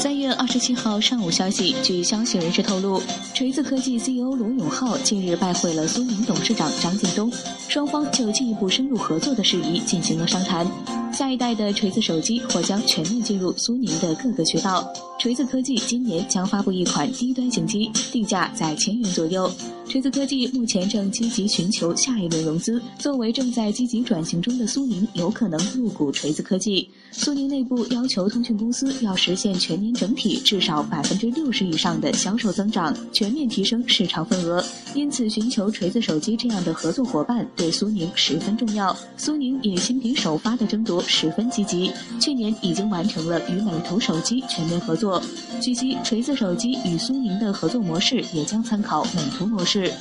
三月二十七号上午消息，据消息人士透露，锤子科技 CEO 罗永浩近日拜会了苏宁董事长张近东，双方就进一步深入合作的事宜进行了商谈。下一代的锤子手机或将全面进入苏宁的各个渠道。锤子科技今年将发布一款低端型机，定价在千元左右。锤子科技目前正积极寻求下一轮融资，作为正在积极转型中的苏宁，有可能入股锤子科技。苏宁内部要求通讯公司要实现全年整体至少百分之六十以上的销售增长，全面提升市场份额。因此，寻求锤子手机这样的合作伙伴对苏宁十分重要。苏宁也新品首发的争夺十分积极，去年已经完成了与美图手机全面合作。据悉，锤子手机与苏宁的合作模式也将参考美图模式。